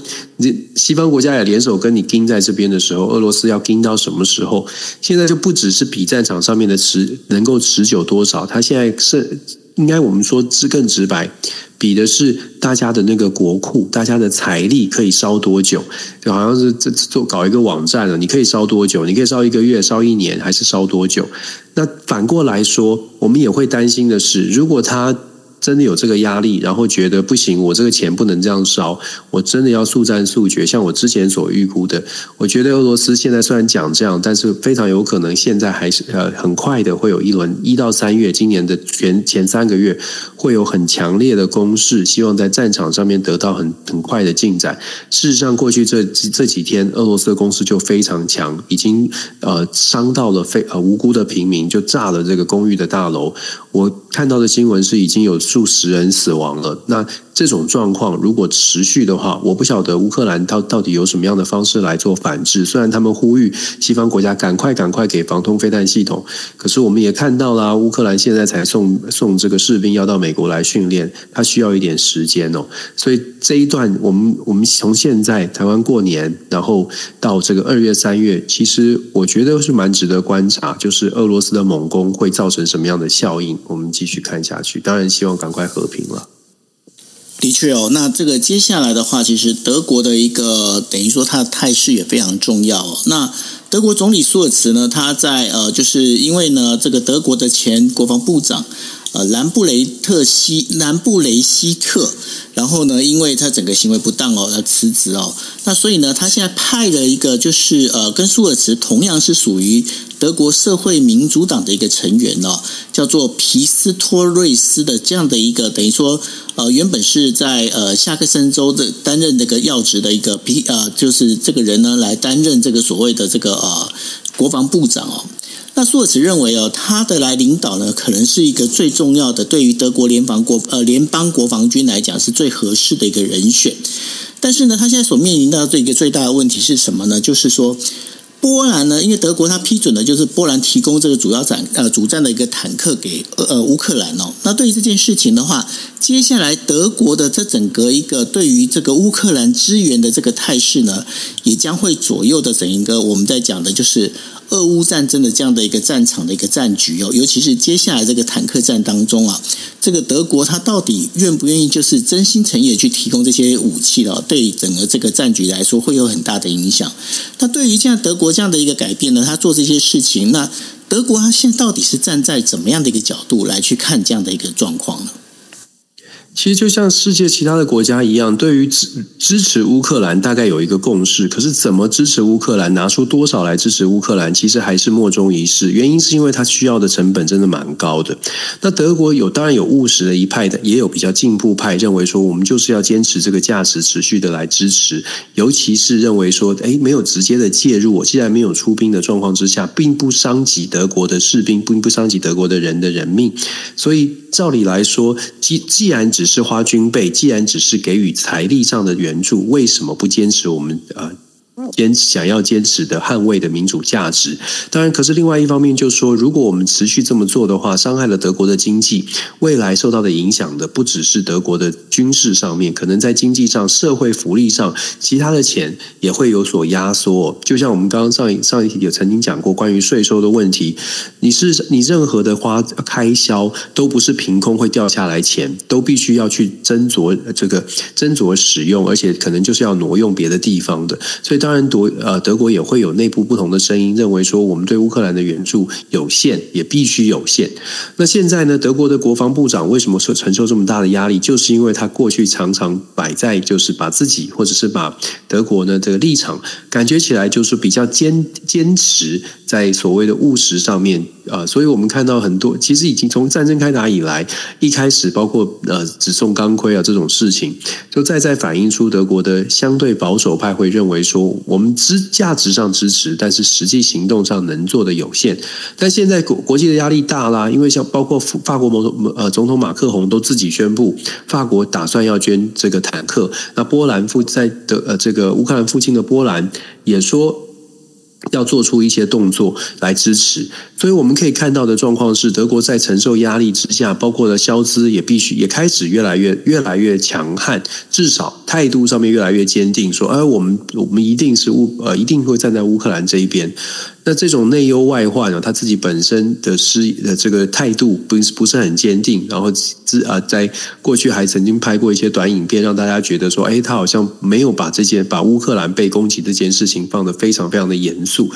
Speaker 2: 西方国家也联手跟你盯在这边的时候，俄罗斯要盯到什么时候？现在就不只是比战场上面的持能够持久多少，他现在是。应该我们说是更直白，比的是大家的那个国库，大家的财力可以烧多久？就好像是这做搞一个网站了，你可以烧多久？你可以烧一个月、烧一年，还是烧多久？那反过来说，我们也会担心的是，如果他。真的有这个压力，然后觉得不行，我这个钱不能这样烧，我真的要速战速决。像我之前所预估的，我觉得俄罗斯现在虽然讲这样，但是非常有可能现在还是呃很快的会有一轮一到三月，今年的前前三个月会有很强烈的攻势，希望在战场上面得到很很快的进展。事实上，过去这这几天俄罗斯的攻势就非常强，已经呃伤到了非呃无辜的平民，就炸了这个公寓的大楼。我看到的新闻是已经有数数十人死亡了。那这种状况如果持续的话，我不晓得乌克兰到到底有什么样的方式来做反制。虽然他们呼吁西方国家赶快赶快给防空飞弹系统，可是我们也看到了，乌克兰现在才送送这个士兵要到美国来训练，他需要一点时间哦。所以这一段，我们我们从现在台湾过年，然后到这个二月三月，其实我觉得是蛮值得观察，就是俄罗斯的猛攻会造成什么样的效应。我们继续看下去，当然希望赶快和平了。
Speaker 1: 的确哦，那这个接下来的话，其实德国的一个等于说它的态势也非常重要。那德国总理舒尔茨呢，他在呃，就是因为呢，这个德国的前国防部长呃兰布雷特西兰布雷希特，然后呢，因为他整个行为不当哦，要辞职哦。那所以呢，他现在派了一个就是呃，跟舒尔茨同样是属于。德国社会民主党的一个成员哦，叫做皮斯托瑞斯的这样的一个，等于说呃，原本是在呃夏克森州的担任这个要职的一个皮呃，就是这个人呢来担任这个所谓的这个呃国防部长哦。那舒尔茨认为哦，他的来领导呢，可能是一个最重要的，对于德国联防国呃联邦国防军来讲是最合适的一个人选。但是呢，他现在所面临到的一个最大的问题是什么呢？就是说。波兰呢，因为德国他批准的就是波兰提供这个主要战呃主战的一个坦克给呃乌克兰哦。那对于这件事情的话，接下来德国的这整个一个对于这个乌克兰支援的这个态势呢，也将会左右的整一个我们在讲的就是。俄乌战争的这样的一个战场的一个战局哦，尤其是接下来这个坦克战当中啊，这个德国他到底愿不愿意就是真心诚意的去提供这些武器了？对整个这个战局来说会有很大的影响。那对于这样德国这样的一个改变呢，他做这些事情，那德国他现在到底是站在怎么样的一个角度来去看这样的一个状况呢？
Speaker 2: 其实就像世界其他的国家一样，对于支支持乌克兰，大概有一个共识。可是怎么支持乌克兰，拿出多少来支持乌克兰，其实还是莫衷一是。原因是因为它需要的成本真的蛮高的。那德国有当然有务实的一派的，也有比较进步派，认为说我们就是要坚持这个价值，持续的来支持。尤其是认为说，诶，没有直接的介入，我既然没有出兵的状况之下，并不伤及德国的士兵，并不伤及德国的人的人命，所以。照理来说，既既然只是花军备，既然只是给予财力上的援助，为什么不坚持我们呃？坚想要坚持的捍卫的民主价值，当然，可是另外一方面就是说，如果我们持续这么做的话，伤害了德国的经济，未来受到的影响的不只是德国的军事上面，可能在经济上、社会福利上，其他的钱也会有所压缩。就像我们刚刚上一上一题有曾经讲过关于税收的问题，你是你任何的花开销都不是凭空会掉下来钱，都必须要去斟酌这个斟酌使用，而且可能就是要挪用别的地方的，所以当当然。德呃，德国也会有内部不同的声音，认为说我们对乌克兰的援助有限，也必须有限。那现在呢，德国的国防部长为什么说承受这么大的压力？就是因为他过去常常摆在，就是把自己或者是把德国呢这个立场，感觉起来就是比较坚坚持在所谓的务实上面。呃，所以我们看到很多，其实已经从战争开打以来，一开始包括呃只送钢盔啊这种事情，就再再反映出德国的相对保守派会认为说，我们支价值上支持，但是实际行动上能做的有限。但现在国国际的压力大啦，因为像包括法国某呃总统马克宏都自己宣布，法国打算要捐这个坦克。那波兰附在的呃这个乌克兰附近的波兰也说。要做出一些动作来支持，所以我们可以看到的状况是，德国在承受压力之下，包括了消资也必须也开始越来越越来越强悍，至少态度上面越来越坚定，说，哎，我们我们一定是乌呃一定会站在乌克兰这一边。那这种内忧外患啊，他自己本身的失呃这个态度不是不是很坚定，然后自啊，在过去还曾经拍过一些短影片，让大家觉得说，哎，他好像没有把这件把乌克兰被攻击这件事情放得非常非常的严肃。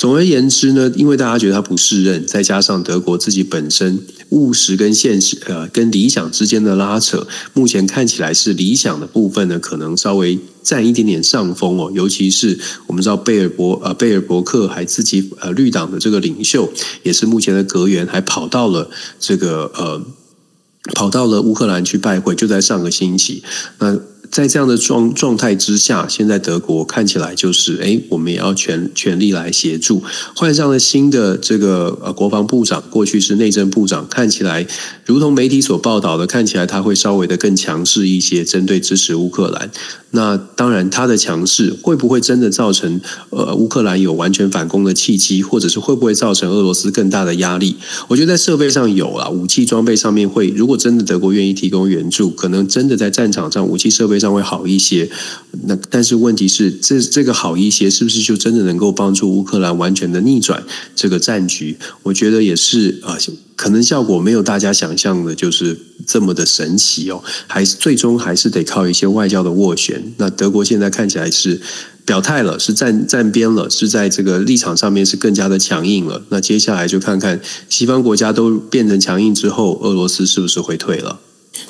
Speaker 2: 总而言之呢，因为大家觉得他不适任，再加上德国自己本身务实跟现实呃跟理想之间的拉扯，目前看起来是理想的部分呢，可能稍微占一点点上风哦。尤其是我们知道贝尔伯呃贝尔伯克还自己呃绿党的这个领袖，也是目前的阁员，还跑到了这个呃跑到了乌克兰去拜会，就在上个星期那。在这样的状状态之下，现在德国看起来就是，哎，我们也要全全力来协助。换上了新的这个呃国防部长，过去是内政部长，看起来如同媒体所报道的，看起来他会稍微的更强势一些，针对支持乌克兰。那当然，他的强势会不会真的造成呃乌克兰有完全反攻的契机，或者是会不会造成俄罗斯更大的压力？我觉得在设备上有啊，武器装备上面会，如果真的德国愿意提供援助，可能真的在战场上武器设备上会好一些，那但是问题是，这这个好一些，是不是就真的能够帮助乌克兰完全的逆转这个战局？我觉得也是啊，可能效果没有大家想象的，就是这么的神奇哦。还是最终还是得靠一些外交的斡旋。那德国现在看起来是表态了，是站站边了，是在这个立场上面是更加的强硬了。那接下来就看看西方国家都变成强硬之后，俄罗斯是不是会退了？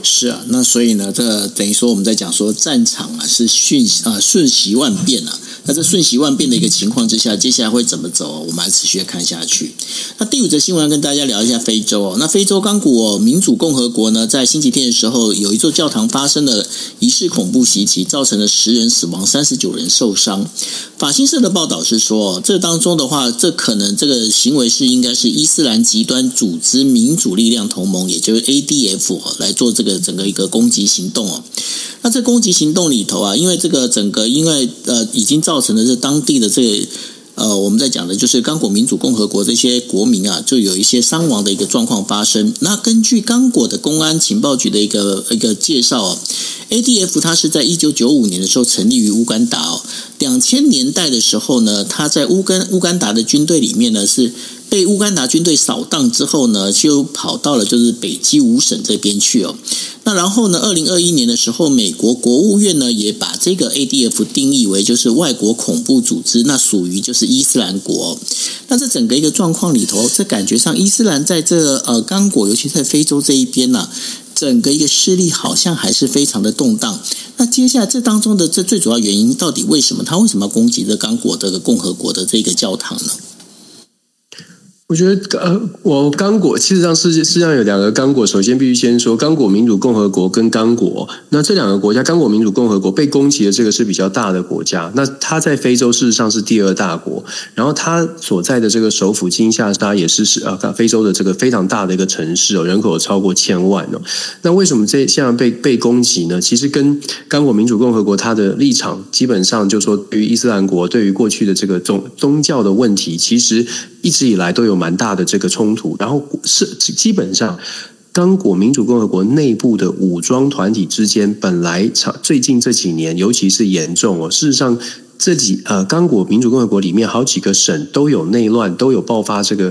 Speaker 1: 是啊，那所以呢，这等于说我们在讲说战场啊是瞬啊瞬息万变啊。那这瞬息万变的一个情况之下，接下来会怎么走？我们还持续看下去。那第五则新闻要跟大家聊一下非洲哦。那非洲刚果民主共和国呢，在星期天的时候，有一座教堂发生了疑似恐怖袭击，造成了十人死亡，三十九人受伤。法新社的报道是说，这当中的话，这可能这个行为是应该是伊斯兰极端组织民主力量同盟，也就是 ADF 来做这个整个一个攻击行动哦。那这攻击行动里头啊，因为这个整个因为呃已经造成的是当地的这个呃我们在讲的就是刚果民主共和国这些国民啊，就有一些伤亡的一个状况发生。那根据刚果的公安情报局的一个一个介绍啊，ADF 它是在一九九五年的时候成立于乌干达哦，两千年代的时候呢，它在乌干乌干达的军队里面呢是。被乌干达军队扫荡之后呢，就跑到了就是北基五省这边去哦。那然后呢，二零二一年的时候，美国国务院呢也把这个 ADF 定义为就是外国恐怖组织，那属于就是伊斯兰国。那这整个一个状况里头，这感觉上伊斯兰在这呃刚果，尤其在非洲这一边呢、整个一个势力好像还是非常的动荡。那接下来这当中的这最主要原因到底为什么？他为什么要攻击这刚果这个共和国的这个教堂呢？
Speaker 2: 我觉得呃，我刚果，其实上世界世界上有两个刚果。首先，必须先说刚果民主共和国跟刚果。那这两个国家，刚果民主共和国被攻击的这个是比较大的国家。那它在非洲事实上是第二大国。然后它所在的这个首府金夏沙也是是呃非洲的这个非常大的一个城市哦，人口超过千万哦。那为什么这现在被被攻击呢？其实跟刚果民主共和国它的立场基本上就是说，对于伊斯兰国，对于过去的这个宗宗教的问题，其实一直以来都有。蛮大的这个冲突，然后是基本上，刚果民主共和国内部的武装团体之间本来最近这几年尤其是严重哦。事实上，这几呃刚果民主共和国里面好几个省都有内乱，都有爆发这个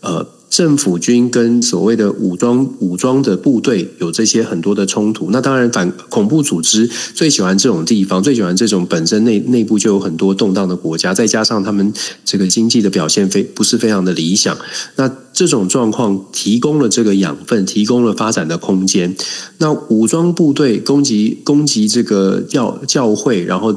Speaker 2: 呃。政府军跟所谓的武装武装的部队有这些很多的冲突，那当然反恐怖组织最喜欢这种地方，最喜欢这种本身内内部就有很多动荡的国家，再加上他们这个经济的表现非不是非常的理想，那这种状况提供了这个养分，提供了发展的空间。那武装部队攻击攻击这个教教会，然后。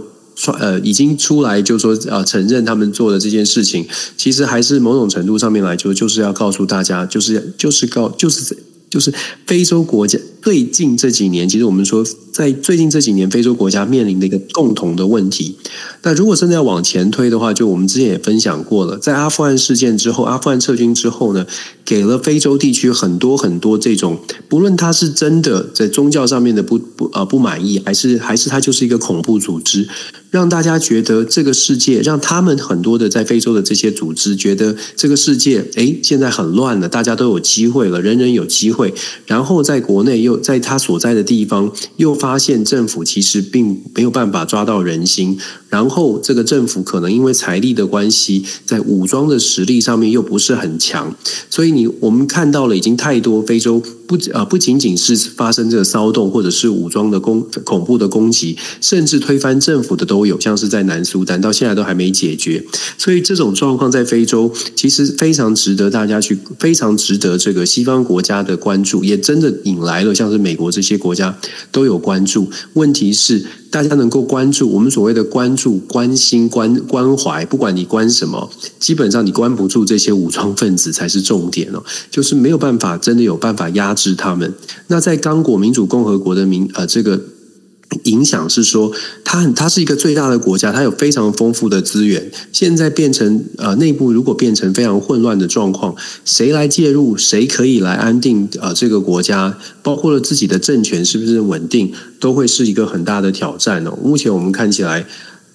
Speaker 2: 呃，已经出来就说啊，承认他们做的这件事情，其实还是某种程度上面来说，就是要告诉大家，就是就是告，就是就是非洲国家最近这几年，其实我们说在最近这几年，非洲国家面临的一个共同的问题。那如果真的要往前推的话，就我们之前也分享过了，在阿富汗事件之后，阿富汗撤军之后呢，给了非洲地区很多很多这种，不论他是真的在宗教上面的不不呃不满意，还是还是他就是一个恐怖组织。让大家觉得这个世界，让他们很多的在非洲的这些组织觉得这个世界，诶，现在很乱了，大家都有机会了，人人有机会。然后在国内又在他所在的地方，又发现政府其实并没有办法抓到人心。然后这个政府可能因为财力的关系，在武装的实力上面又不是很强，所以你我们看到了已经太多非洲。不啊，不仅仅是发生这个骚动，或者是武装的攻恐怖的攻击，甚至推翻政府的都有，像是在南苏丹，到现在都还没解决。所以这种状况在非洲其实非常值得大家去，非常值得这个西方国家的关注，也真的引来了像是美国这些国家都有关注。问题是。大家能够关注我们所谓的关注、关心、关关怀，不管你关什么，基本上你关不住这些武装分子才是重点哦，就是没有办法真的有办法压制他们。那在刚果民主共和国的民呃这个。影响是说，它很，它是一个最大的国家，它有非常丰富的资源。现在变成呃，内部如果变成非常混乱的状况，谁来介入？谁可以来安定呃这个国家？包括了自己的政权是不是稳定，都会是一个很大的挑战哦。目前我们看起来。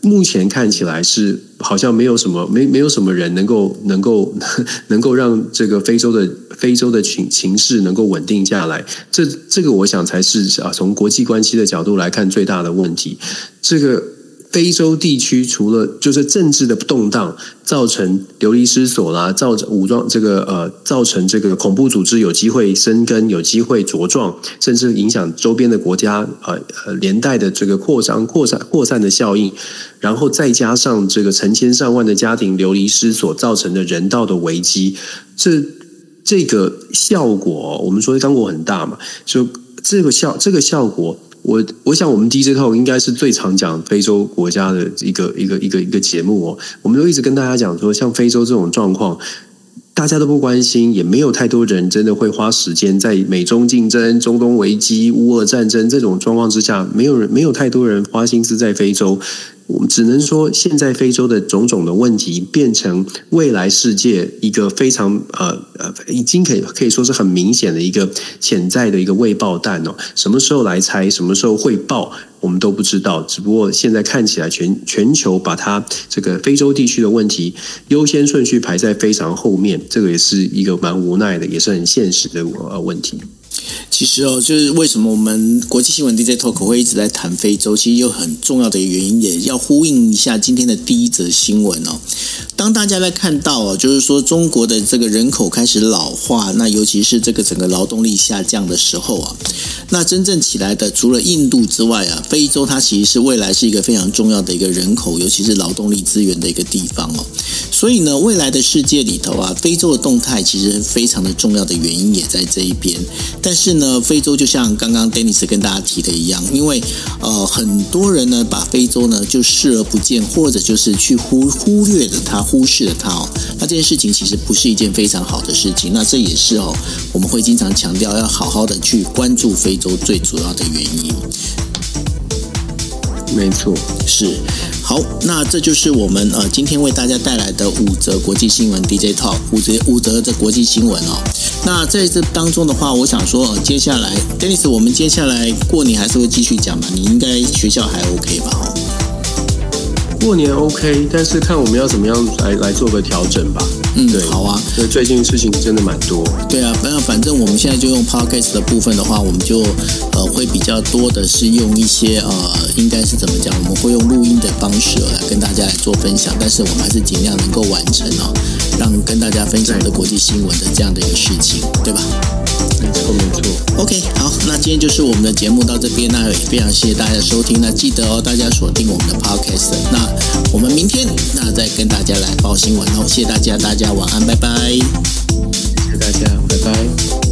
Speaker 2: 目前看起来是好像没有什么没没有什么人能够能够 能够让这个非洲的非洲的情情势能够稳定下来，这这个我想才是啊从国际关系的角度来看最大的问题，这个。非洲地区除了就是政治的动荡造成流离失所啦，造成武装这个呃，造成这个恐怖组织有机会生根、有机会茁壮，甚至影响周边的国家呃呃连带的这个扩张、扩散、扩散的效应，然后再加上这个成千上万的家庭流离失所造成的人道的危机，这这个效果，我们说刚果很大嘛，就这个效这个效果。我我想，我们 DJ Talk 应该是最常讲非洲国家的一个一个一个一个节目哦。我们都一直跟大家讲说，像非洲这种状况，大家都不关心，也没有太多人真的会花时间在美中竞争、中东危机、乌俄战争这种状况之下，没有人没有太多人花心思在非洲。我们只能说，现在非洲的种种的问题，变成未来世界一个非常呃呃，已经可以可以说是很明显的一个潜在的一个未爆弹哦。什么时候来拆，什么时候会爆，我们都不知道。只不过现在看起来全，全全球把它这个非洲地区的问题优先顺序排在非常后面，这个也是一个蛮无奈的，也是很现实的呃问题。
Speaker 1: 其实哦，就是为什么我们国际新闻 DJ Talk 会一直在谈非洲，其实有很重要的原因，也要呼应一下今天的第一则新闻哦。当大家在看到哦，就是说中国的这个人口开始老化，那尤其是这个整个劳动力下降的时候啊，那真正起来的除了印度之外啊，非洲它其实是未来是一个非常重要的一个人口，尤其是劳动力资源的一个地方哦。所以呢，未来的世界里头啊，非洲的动态其实非常的重要的原因也在这一边，但是呢。呃，非洲就像刚刚 Dennis 跟大家提的一样，因为呃很多人呢把非洲呢就视而不见，或者就是去忽忽略了它，忽视了它哦。那这件事情其实不是一件非常好的事情。那这也是哦，我们会经常强调要好好的去关注非洲最主要的原因。
Speaker 2: 没错，
Speaker 1: 是。好，那这就是我们呃今天为大家带来的五则国际新闻 DJ Talk，五则五则的国际新闻哦。那在这当中的话，我想说，呃，接下来 Dennis，我们接下来过年还是会继续讲嘛？你应该学校还 OK 吧？哦。
Speaker 2: 过年 OK，但是看我们要怎么样来来做个调整吧。
Speaker 1: 嗯，对，好啊。
Speaker 2: 所以最近事情真的蛮多。
Speaker 1: 对啊，反正反正我们现在就用 Podcast 的部分的话，我们就呃会比较多的是用一些呃，应该是怎么讲？我们会用录音的方式来跟大家来做分享，但是我们还是尽量能够完成哦，让跟大家分享的国际新闻的这样的一个事情，对吧？
Speaker 2: 没错，没错。
Speaker 1: OK，好，那今天就是我们的节目到这边，那也非常谢谢大家的收听。那记得哦，大家锁定我们的 Podcast。那我们明天那再跟大家来报新闻哦，谢谢大家，大家晚安，拜拜。
Speaker 2: 谢谢大家，拜拜。